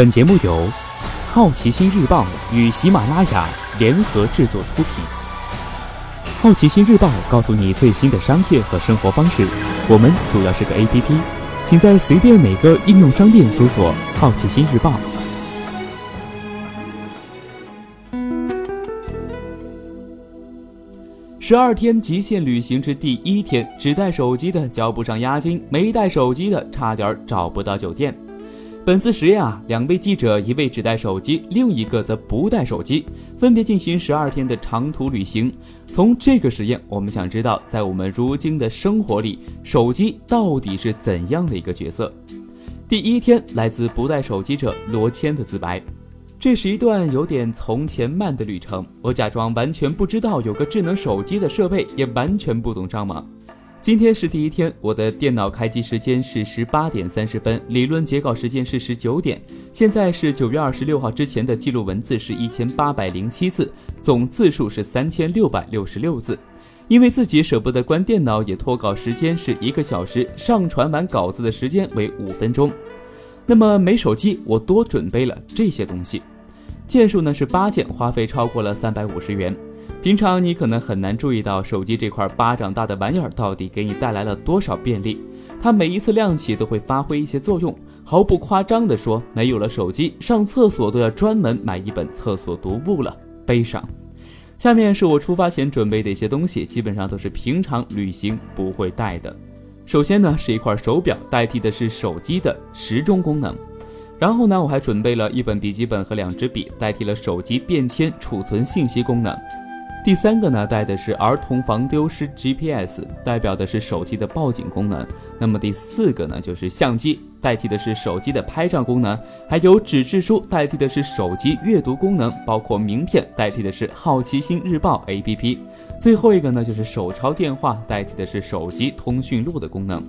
本节目由好奇心日报与喜马拉雅联合制作出品。好奇心日报告诉你最新的商业和生活方式。我们主要是个 APP，请在随便哪个应用商店搜索“好奇心日报”。十二天极限旅行之第一天，只带手机的交不上押金，没带手机的差点找不到酒店。本次实验啊，两位记者，一位只带手机，另一个则不带手机，分别进行十二天的长途旅行。从这个实验，我们想知道，在我们如今的生活里，手机到底是怎样的一个角色？第一天，来自不带手机者罗谦的自白。这是一段有点从前慢的旅程，我假装完全不知道有个智能手机的设备，也完全不懂上网。今天是第一天，我的电脑开机时间是十八点三十分，理论截稿时间是十九点。现在是九月二十六号之前的记录文字是一千八百零七字，总字数是三千六百六十六字。因为自己舍不得关电脑，也拖稿时间是一个小时，上传完稿子的时间为五分钟。那么没手机，我多准备了这些东西，件数呢是八件，花费超过了三百五十元。平常你可能很难注意到手机这块巴掌大的玩意儿到底给你带来了多少便利，它每一次亮起都会发挥一些作用。毫不夸张地说，没有了手机，上厕所都要专门买一本厕所读物了，悲伤。下面是我出发前准备的一些东西，基本上都是平常旅行不会带的。首先呢是一块手表，代替的是手机的时钟功能。然后呢我还准备了一本笔记本和两支笔，代替了手机便签储存信息功能。第三个呢，带的是儿童防丢失 GPS，代表的是手机的报警功能。那么第四个呢，就是相机，代替的是手机的拍照功能。还有纸质书，代替的是手机阅读功能，包括名片，代替的是好奇心日报 APP。最后一个呢，就是手抄电话，代替的是手机通讯录的功能。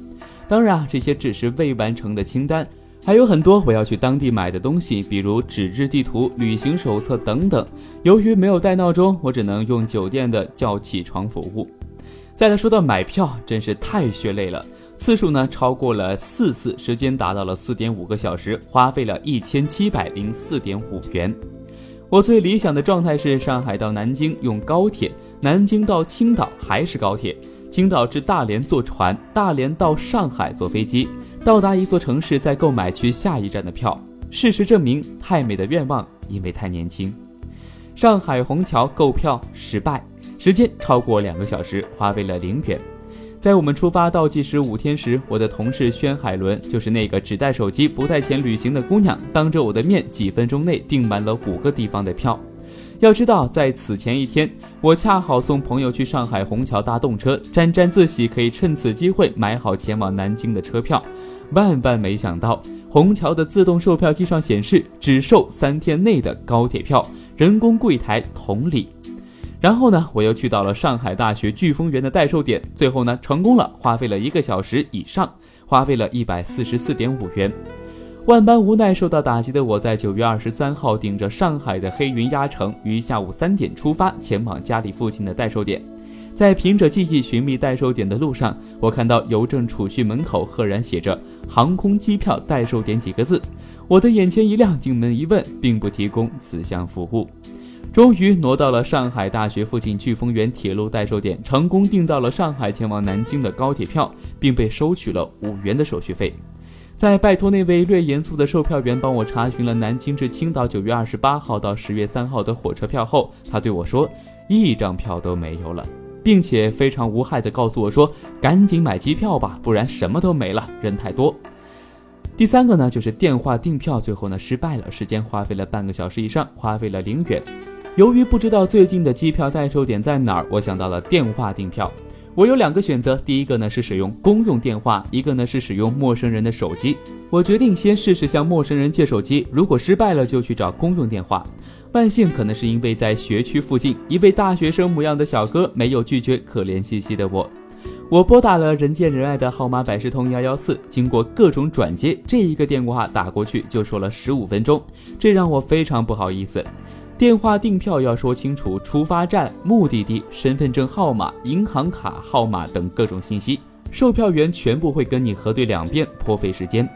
当然啊，这些只是未完成的清单。还有很多我要去当地买的东西，比如纸质地图、旅行手册等等。由于没有带闹钟，我只能用酒店的叫起床服务。再来说到买票，真是太血泪了，次数呢超过了四次，时间达到了四点五个小时，花费了一千七百零四点五元。我最理想的状态是上海到南京用高铁，南京到青岛还是高铁，青岛至大连坐船，大连到上海坐飞机。到达一座城市，再购买去下一站的票。事实证明，太美的愿望，因为太年轻。上海虹桥购票失败，时间超过两个小时，花费了零元。在我们出发倒计时五天时，我的同事宣海伦，就是那个只带手机不带钱旅行的姑娘，当着我的面，几分钟内订满了五个地方的票。要知道，在此前一天，我恰好送朋友去上海虹桥搭动车，沾沾自喜，可以趁此机会买好前往南京的车票。万万没想到，虹桥的自动售票机上显示只售三天内的高铁票，人工柜台同理。然后呢，我又去到了上海大学飓风园的代售点，最后呢，成功了，花费了一个小时以上，花费了一百四十四点五元。万般无奈，受到打击的我在九月二十三号顶着上海的黑云压城，于下午三点出发，前往家里附近的代售点。在凭着记忆寻觅代售点的路上，我看到邮政储蓄门口赫然写着“航空机票代售点”几个字，我的眼前一亮，进门一问，并不提供此项服务。终于挪到了上海大学附近飓风园铁路代售点，成功订到了上海前往南京的高铁票，并被收取了五元的手续费。在拜托那位略严肃的售票员帮我查询了南京至青岛九月二十八号到十月三号的火车票后，他对我说：“一张票都没有了，并且非常无害地告诉我说，赶紧买机票吧，不然什么都没了，人太多。”第三个呢，就是电话订票，最后呢失败了，时间花费了半个小时以上，花费了零元。由于不知道最近的机票代售点在哪儿，我想到了电话订票。我有两个选择，第一个呢是使用公用电话，一个呢是使用陌生人的手机。我决定先试试向陌生人借手机，如果失败了就去找公用电话。万幸，可能是因为在学区附近，一位大学生模样的小哥没有拒绝可怜兮兮的我。我拨打了人见人爱的号码百事通幺幺四，经过各种转接，这一个电话打过去就说了十五分钟，这让我非常不好意思。电话订票要说清楚出发站、目的地、身份证号码、银行卡号码等各种信息，售票员全部会跟你核对两遍，颇费时间。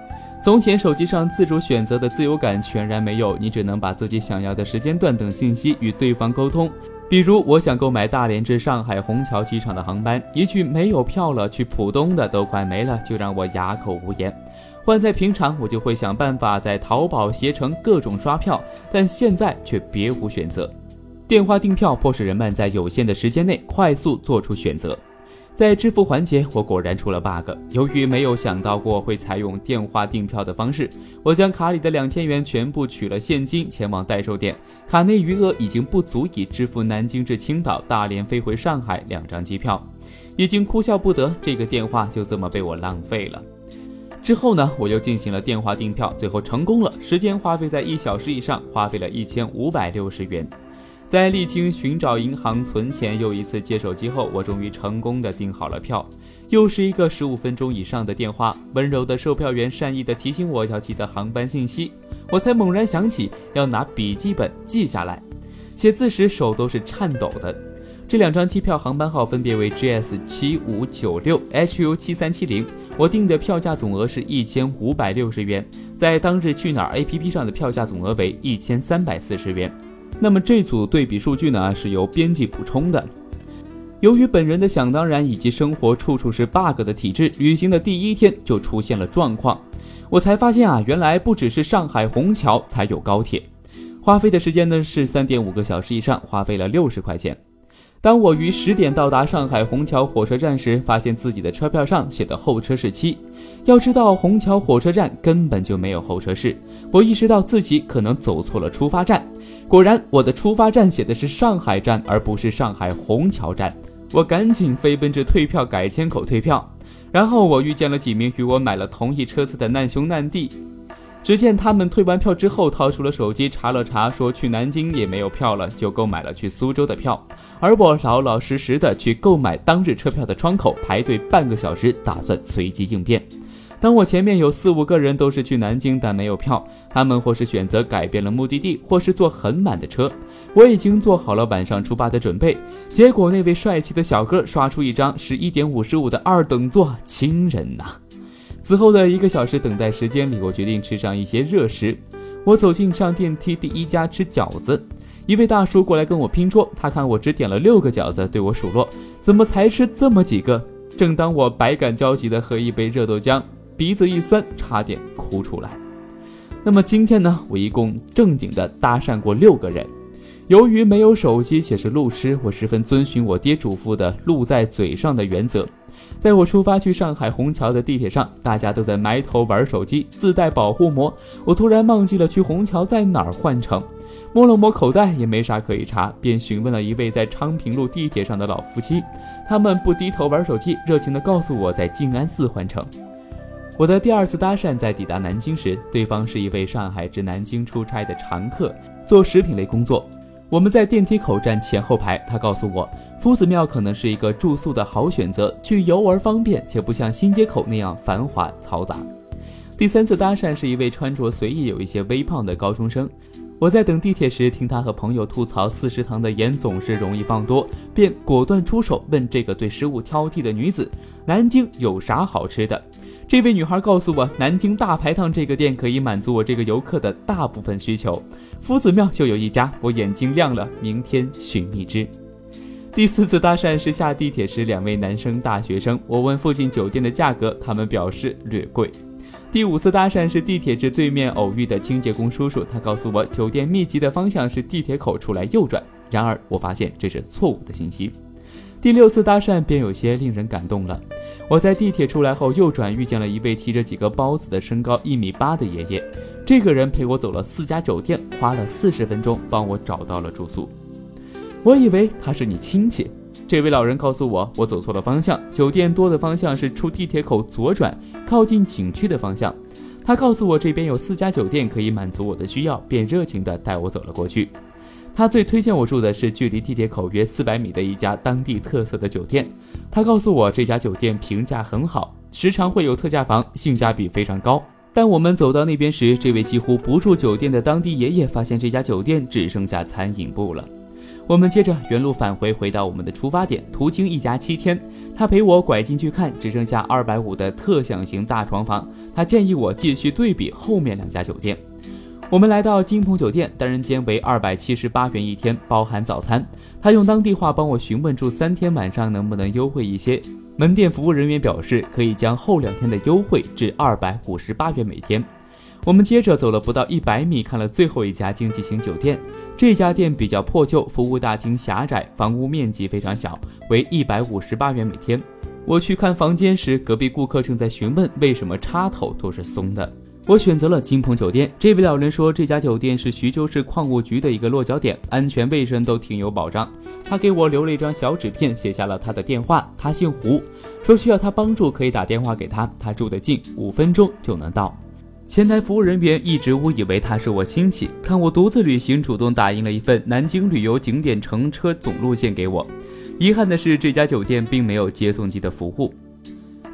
从前手机上自主选择的自由感全然没有，你只能把自己想要的时间段等信息与对方沟通。比如，我想购买大连至上海虹桥机场的航班，一句没有票了，去浦东的都快没了，就让我哑口无言。换在平常，我就会想办法在淘宝、携程各种刷票，但现在却别无选择。电话订票迫使人们在有限的时间内快速做出选择。在支付环节，我果然出了 bug。由于没有想到过会采用电话订票的方式，我将卡里的两千元全部取了现金，前往代售点。卡内余额已经不足以支付南京至青岛、大连飞回上海两张机票，已经哭笑不得。这个电话就这么被我浪费了。之后呢，我又进行了电话订票，最后成功了。时间花费在一小时以上，花费了一千五百六十元。在历经寻找银行存钱，又一次接手机后，我终于成功的订好了票。又是一个十五分钟以上的电话，温柔的售票员善意的提醒我要记得航班信息，我才猛然想起要拿笔记本记下来。写字时手都是颤抖的。这两张机票航班号分别为 GS 七五九六 HU 七三七零。我订的票价总额是一千五百六十元，在当日去哪儿 APP 上的票价总额为一千三百四十元。那么这组对比数据呢，是由编辑补充的。由于本人的想当然以及生活处处是 bug 的体质，旅行的第一天就出现了状况。我才发现啊，原来不只是上海虹桥才有高铁，花费的时间呢是三点五个小时以上，花费了六十块钱。当我于十点到达上海虹桥火车站时，发现自己的车票上写的候车室七。要知道，虹桥火车站根本就没有候车室。我意识到自己可能走错了出发站。果然，我的出发站写的是上海站，而不是上海虹桥站。我赶紧飞奔至退票改签口退票。然后我遇见了几名与我买了同一车次的难兄难弟。只见他们退完票之后，掏出了手机查了查，说去南京也没有票了，就购买了去苏州的票。而我老老实实的去购买当日车票的窗口排队半个小时，打算随机应变。当我前面有四五个人都是去南京，但没有票，他们或是选择改变了目的地，或是坐很满的车。我已经做好了晚上出发的准备，结果那位帅气的小哥刷出一张十一点五十五的二等座，亲人呐！此后的一个小时等待时间里，我决定吃上一些热食。我走进上电梯第一家吃饺子，一位大叔过来跟我拼桌。他看我只点了六个饺子，对我数落：“怎么才吃这么几个？”正当我百感交集的喝一杯热豆浆，鼻子一酸，差点哭出来。那么今天呢？我一共正经的搭讪过六个人。由于没有手机且是路痴，我十分遵循我爹嘱咐的“路在嘴上”的原则。在我出发去上海虹桥的地铁上，大家都在埋头玩手机，自带保护膜。我突然忘记了去虹桥在哪儿换乘，摸了摸口袋也没啥可以查，便询问了一位在昌平路地铁上的老夫妻。他们不低头玩手机，热情地告诉我在静安寺换乘。我的第二次搭讪在抵达南京时，对方是一位上海至南京出差的常客，做食品类工作。我们在电梯口站前后排，他告诉我。夫子庙可能是一个住宿的好选择，去游玩方便，且不像新街口那样繁华嘈杂。第三次搭讪是一位穿着随意、有一些微胖的高中生。我在等地铁时，听他和朋友吐槽四食堂的盐总是容易放多，便果断出手问这个对食物挑剔的女子：“南京有啥好吃的？”这位女孩告诉我：“南京大排档这个店可以满足我这个游客的大部分需求。”夫子庙就有一家，我眼睛亮了，明天寻觅之。第四次搭讪是下地铁时，两位男生大学生。我问附近酒店的价格，他们表示略贵。第五次搭讪是地铁至对面偶遇的清洁工叔叔，他告诉我酒店密集的方向是地铁口出来右转。然而我发现这是错误的信息。第六次搭讪便有些令人感动了。我在地铁出来后右转，遇见了一位提着几个包子的身高一米八的爷爷。这个人陪我走了四家酒店，花了四十分钟帮我找到了住宿。我以为他是你亲戚，这位老人告诉我，我走错了方向，酒店多的方向是出地铁口左转，靠近景区的方向。他告诉我这边有四家酒店可以满足我的需要，便热情地带我走了过去。他最推荐我住的是距离地铁口约四百米的一家当地特色的酒店。他告诉我这家酒店评价很好，时常会有特价房，性价比非常高。但我们走到那边时，这位几乎不住酒店的当地爷爷发现这家酒店只剩下餐饮部了。我们接着原路返回，回到我们的出发点，途经一家七天。他陪我拐进去看，只剩下二百五的特享型大床房。他建议我继续对比后面两家酒店。我们来到金鹏酒店，单人间为二百七十八元一天，包含早餐。他用当地话帮我询问住三天晚上能不能优惠一些。门店服务人员表示可以将后两天的优惠至二百五十八元每天。我们接着走了不到一百米，看了最后一家经济型酒店。这家店比较破旧，服务大厅狭窄，房屋面积非常小，为一百五十八元每天。我去看房间时，隔壁顾客正在询问为什么插头都是松的。我选择了金鹏酒店。这位老人说，这家酒店是徐州市矿务局的一个落脚点，安全卫生都挺有保障。他给我留了一张小纸片，写下了他的电话。他姓胡，说需要他帮助可以打电话给他，他住得近，五分钟就能到。前台服务人员一直误以为他是我亲戚，看我独自旅行，主动打印了一份南京旅游景点乘车总路线给我。遗憾的是，这家酒店并没有接送机的服务。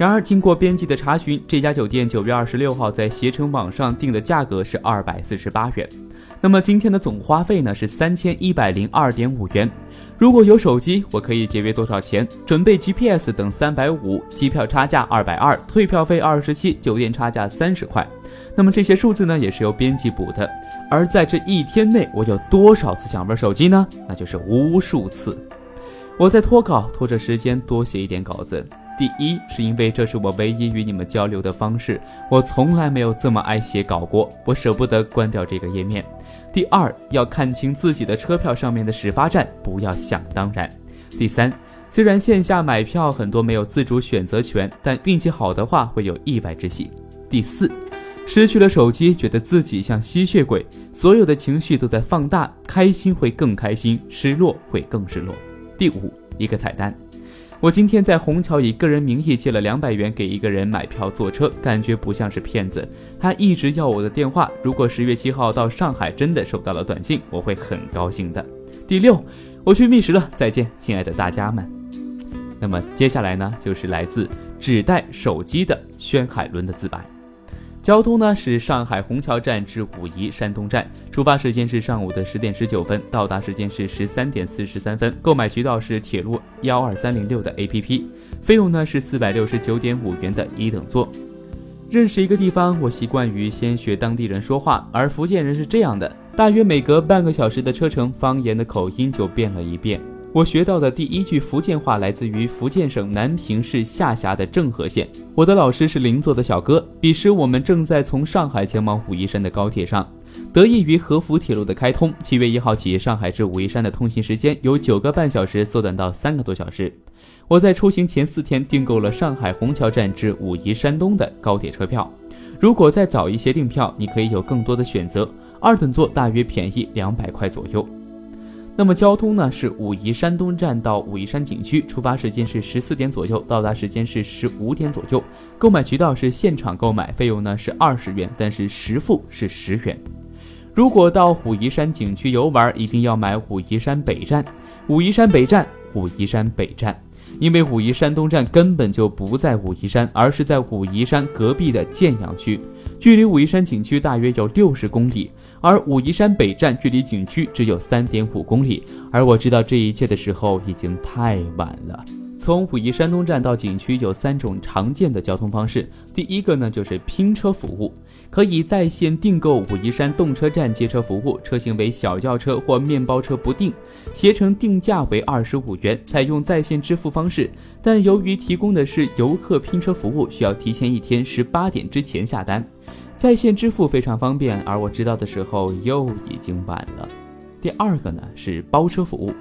然而，经过编辑的查询，这家酒店九月二十六号在携程网上订的价格是二百四十八元。那么今天的总花费呢是三千一百零二点五元。如果有手机，我可以节约多少钱？准备 GPS 等三百五，机票差价二百二，退票费二十七，酒店差价三十块。那么这些数字呢，也是由编辑补的。而在这一天内，我有多少次想玩手机呢？那就是无数次。我在拖稿，拖着时间多写一点稿子。第一，是因为这是我唯一与你们交流的方式，我从来没有这么爱写稿过，我舍不得关掉这个页面。第二，要看清自己的车票上面的始发站，不要想当然。第三，虽然线下买票很多没有自主选择权，但运气好的话会有意外之喜。第四，失去了手机，觉得自己像吸血鬼，所有的情绪都在放大，开心会更开心，失落会更失落。第五，一个彩蛋。我今天在虹桥以个人名义借了两百元给一个人买票坐车，感觉不像是骗子。他一直要我的电话，如果十月七号到上海真的收到了短信，我会很高兴的。第六，我去觅食了，再见，亲爱的大家们。那么接下来呢，就是来自只带手机的宣海伦的自白。交通呢是上海虹桥站至武夷山东站，出发时间是上午的十点十九分，到达时间是十三点四十三分。购买渠道是铁路幺二三零六的 APP，费用呢是四百六十九点五元的一等座。认识一个地方，我习惯于先学当地人说话，而福建人是这样的，大约每隔半个小时的车程，方言的口音就变了一遍。我学到的第一句福建话来自于福建省南平市下辖的政和县。我的老师是邻座的小哥。彼时我们正在从上海前往武夷山的高铁上，得益于合福铁路的开通，七月一号起，上海至武夷山的通行时间由九个半小时缩短到三个多小时。我在出行前四天订购了上海虹桥站至武夷山东的高铁车票。如果再早一些订票，你可以有更多的选择，二等座大约便宜两百块左右。那么交通呢？是武夷山东站到武夷山景区，出发时间是十四点左右，到达时间是十五点左右。购买渠道是现场购买，费用呢是二十元，但是实付是十元。如果到武夷山景区游玩，一定要买武夷山北站。武夷山北站，武夷山北站，因为武夷山东站根本就不在武夷山，而是在武夷山隔壁的建阳区，距离武夷山景区大约有六十公里。而武夷山北站距离景区只有三点五公里，而我知道这一切的时候已经太晚了。从武夷山东站到景区有三种常见的交通方式，第一个呢就是拼车服务，可以在线订购武夷山动车站接车服务，车型为小轿车或面包车不定，携程定价为二十五元，采用在线支付方式，但由于提供的是游客拼车服务，需要提前一天十八点之前下单。在线支付非常方便，而我知道的时候又已经晚了。第二个呢是包车服务，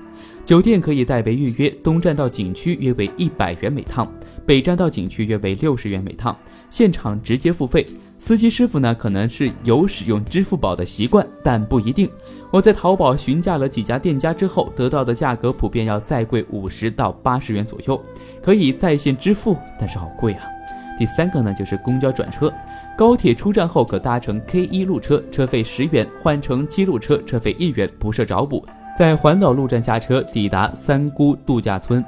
酒店可以代为预约，东站到景区约为一百元每趟，北站到景区约为六十元每趟，现场直接付费。司机师傅呢可能是有使用支付宝的习惯，但不一定。我在淘宝询价了几家店家之后，得到的价格普遍要再贵五十到八十元左右，可以在线支付，但是好贵啊。第三个呢就是公交转车。高铁出站后可搭乘 K 一路车，车费十元；换乘七路车，车费一元，不设找补。在环岛路站下车，抵达三姑度假村。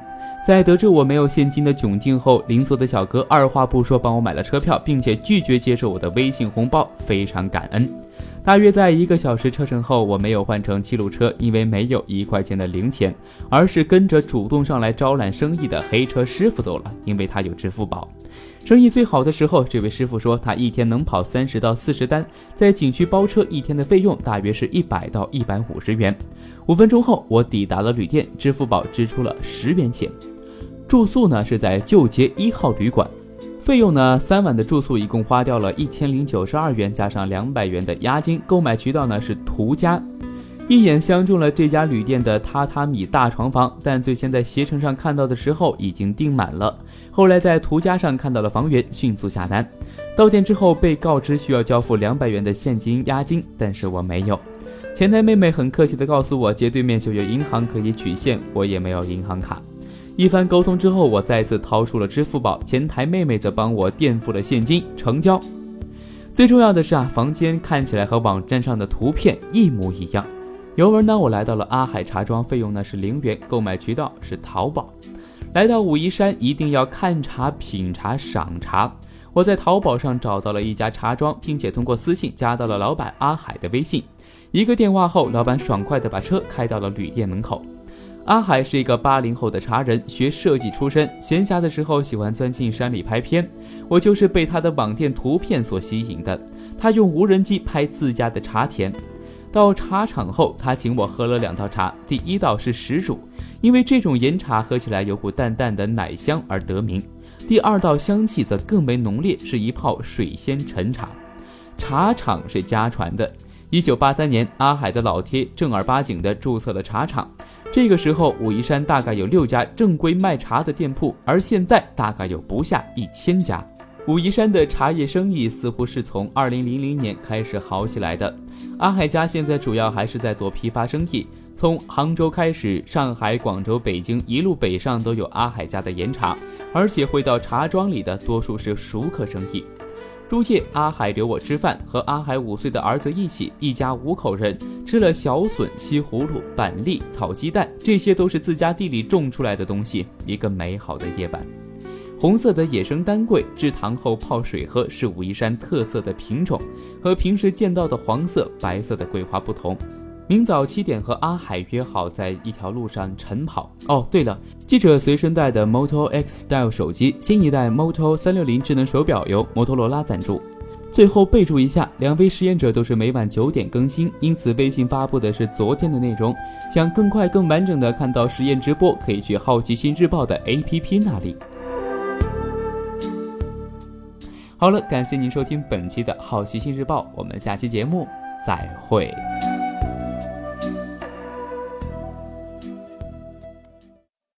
在得知我没有现金的窘境后，邻座的小哥二话不说帮我买了车票，并且拒绝接受我的微信红包，非常感恩。大约在一个小时车程后，我没有换成七路车，因为没有一块钱的零钱，而是跟着主动上来招揽生意的黑车师傅走了，因为他有支付宝。生意最好的时候，这位师傅说他一天能跑三十到四十单，在景区包车一天的费用大约是一百到一百五十元。五分钟后，我抵达了旅店，支付宝支出了十元钱。住宿呢是在旧街一号旅馆。费用呢？三晚的住宿一共花掉了一千零九十二元，加上两百元的押金。购买渠道呢是途家。一眼相中了这家旅店的榻榻米大床房，但最先在携程上看到的时候已经订满了。后来在途家上看到了房源，迅速下单。到店之后被告知需要交付两百元的现金押金，但是我没有。前台妹妹很客气地告诉我，街对面就有银行可以取现，我也没有银行卡。一番沟通之后，我再次掏出了支付宝，前台妹妹则帮我垫付了现金成交。最重要的是啊，房间看起来和网站上的图片一模一样。油门呢，我来到了阿海茶庄，费用呢是零元，购买渠道是淘宝。来到武夷山一定要看茶、品茶、赏茶。我在淘宝上找到了一家茶庄，并且通过私信加到了老板阿海的微信。一个电话后，老板爽快地把车开到了旅店门口。阿海是一个八零后的茶人，学设计出身，闲暇的时候喜欢钻进山里拍片。我就是被他的网店图片所吸引的。他用无人机拍自家的茶田。到茶厂后，他请我喝了两道茶。第一道是石煮，因为这种岩茶喝起来有股淡淡的奶香而得名。第二道香气则更为浓烈，是一泡水仙陈茶。茶厂是家传的，一九八三年，阿海的老爹正儿八经地注册了茶厂。这个时候，武夷山大概有六家正规卖茶的店铺，而现在大概有不下一千家。武夷山的茶叶生意似乎是从二零零零年开始好起来的。阿海家现在主要还是在做批发生意，从杭州开始，上海、广州、北京一路北上都有阿海家的岩茶，而且会到茶庄里的多数是熟客生意。入夜，阿海留我吃饭，和阿海五岁的儿子一起，一家五口人吃了小笋、西葫芦、板栗、炒鸡蛋，这些都是自家地里种出来的东西。一个美好的夜晚，红色的野生丹桂制糖后泡水喝，是武夷山特色的品种，和平时见到的黄色、白色的桂花不同。明早七点和阿海约好在一条路上晨跑。哦，对了，记者随身带的 Moto X Style 手机，新一代 Moto 三六零智能手表由摩托罗拉赞助。最后备注一下，两位实验者都是每晚九点更新，因此微信发布的是昨天的内容。想更快、更完整的看到实验直播，可以去好奇心日报的 APP 那里。好了，感谢您收听本期的好奇心日报，我们下期节目再会。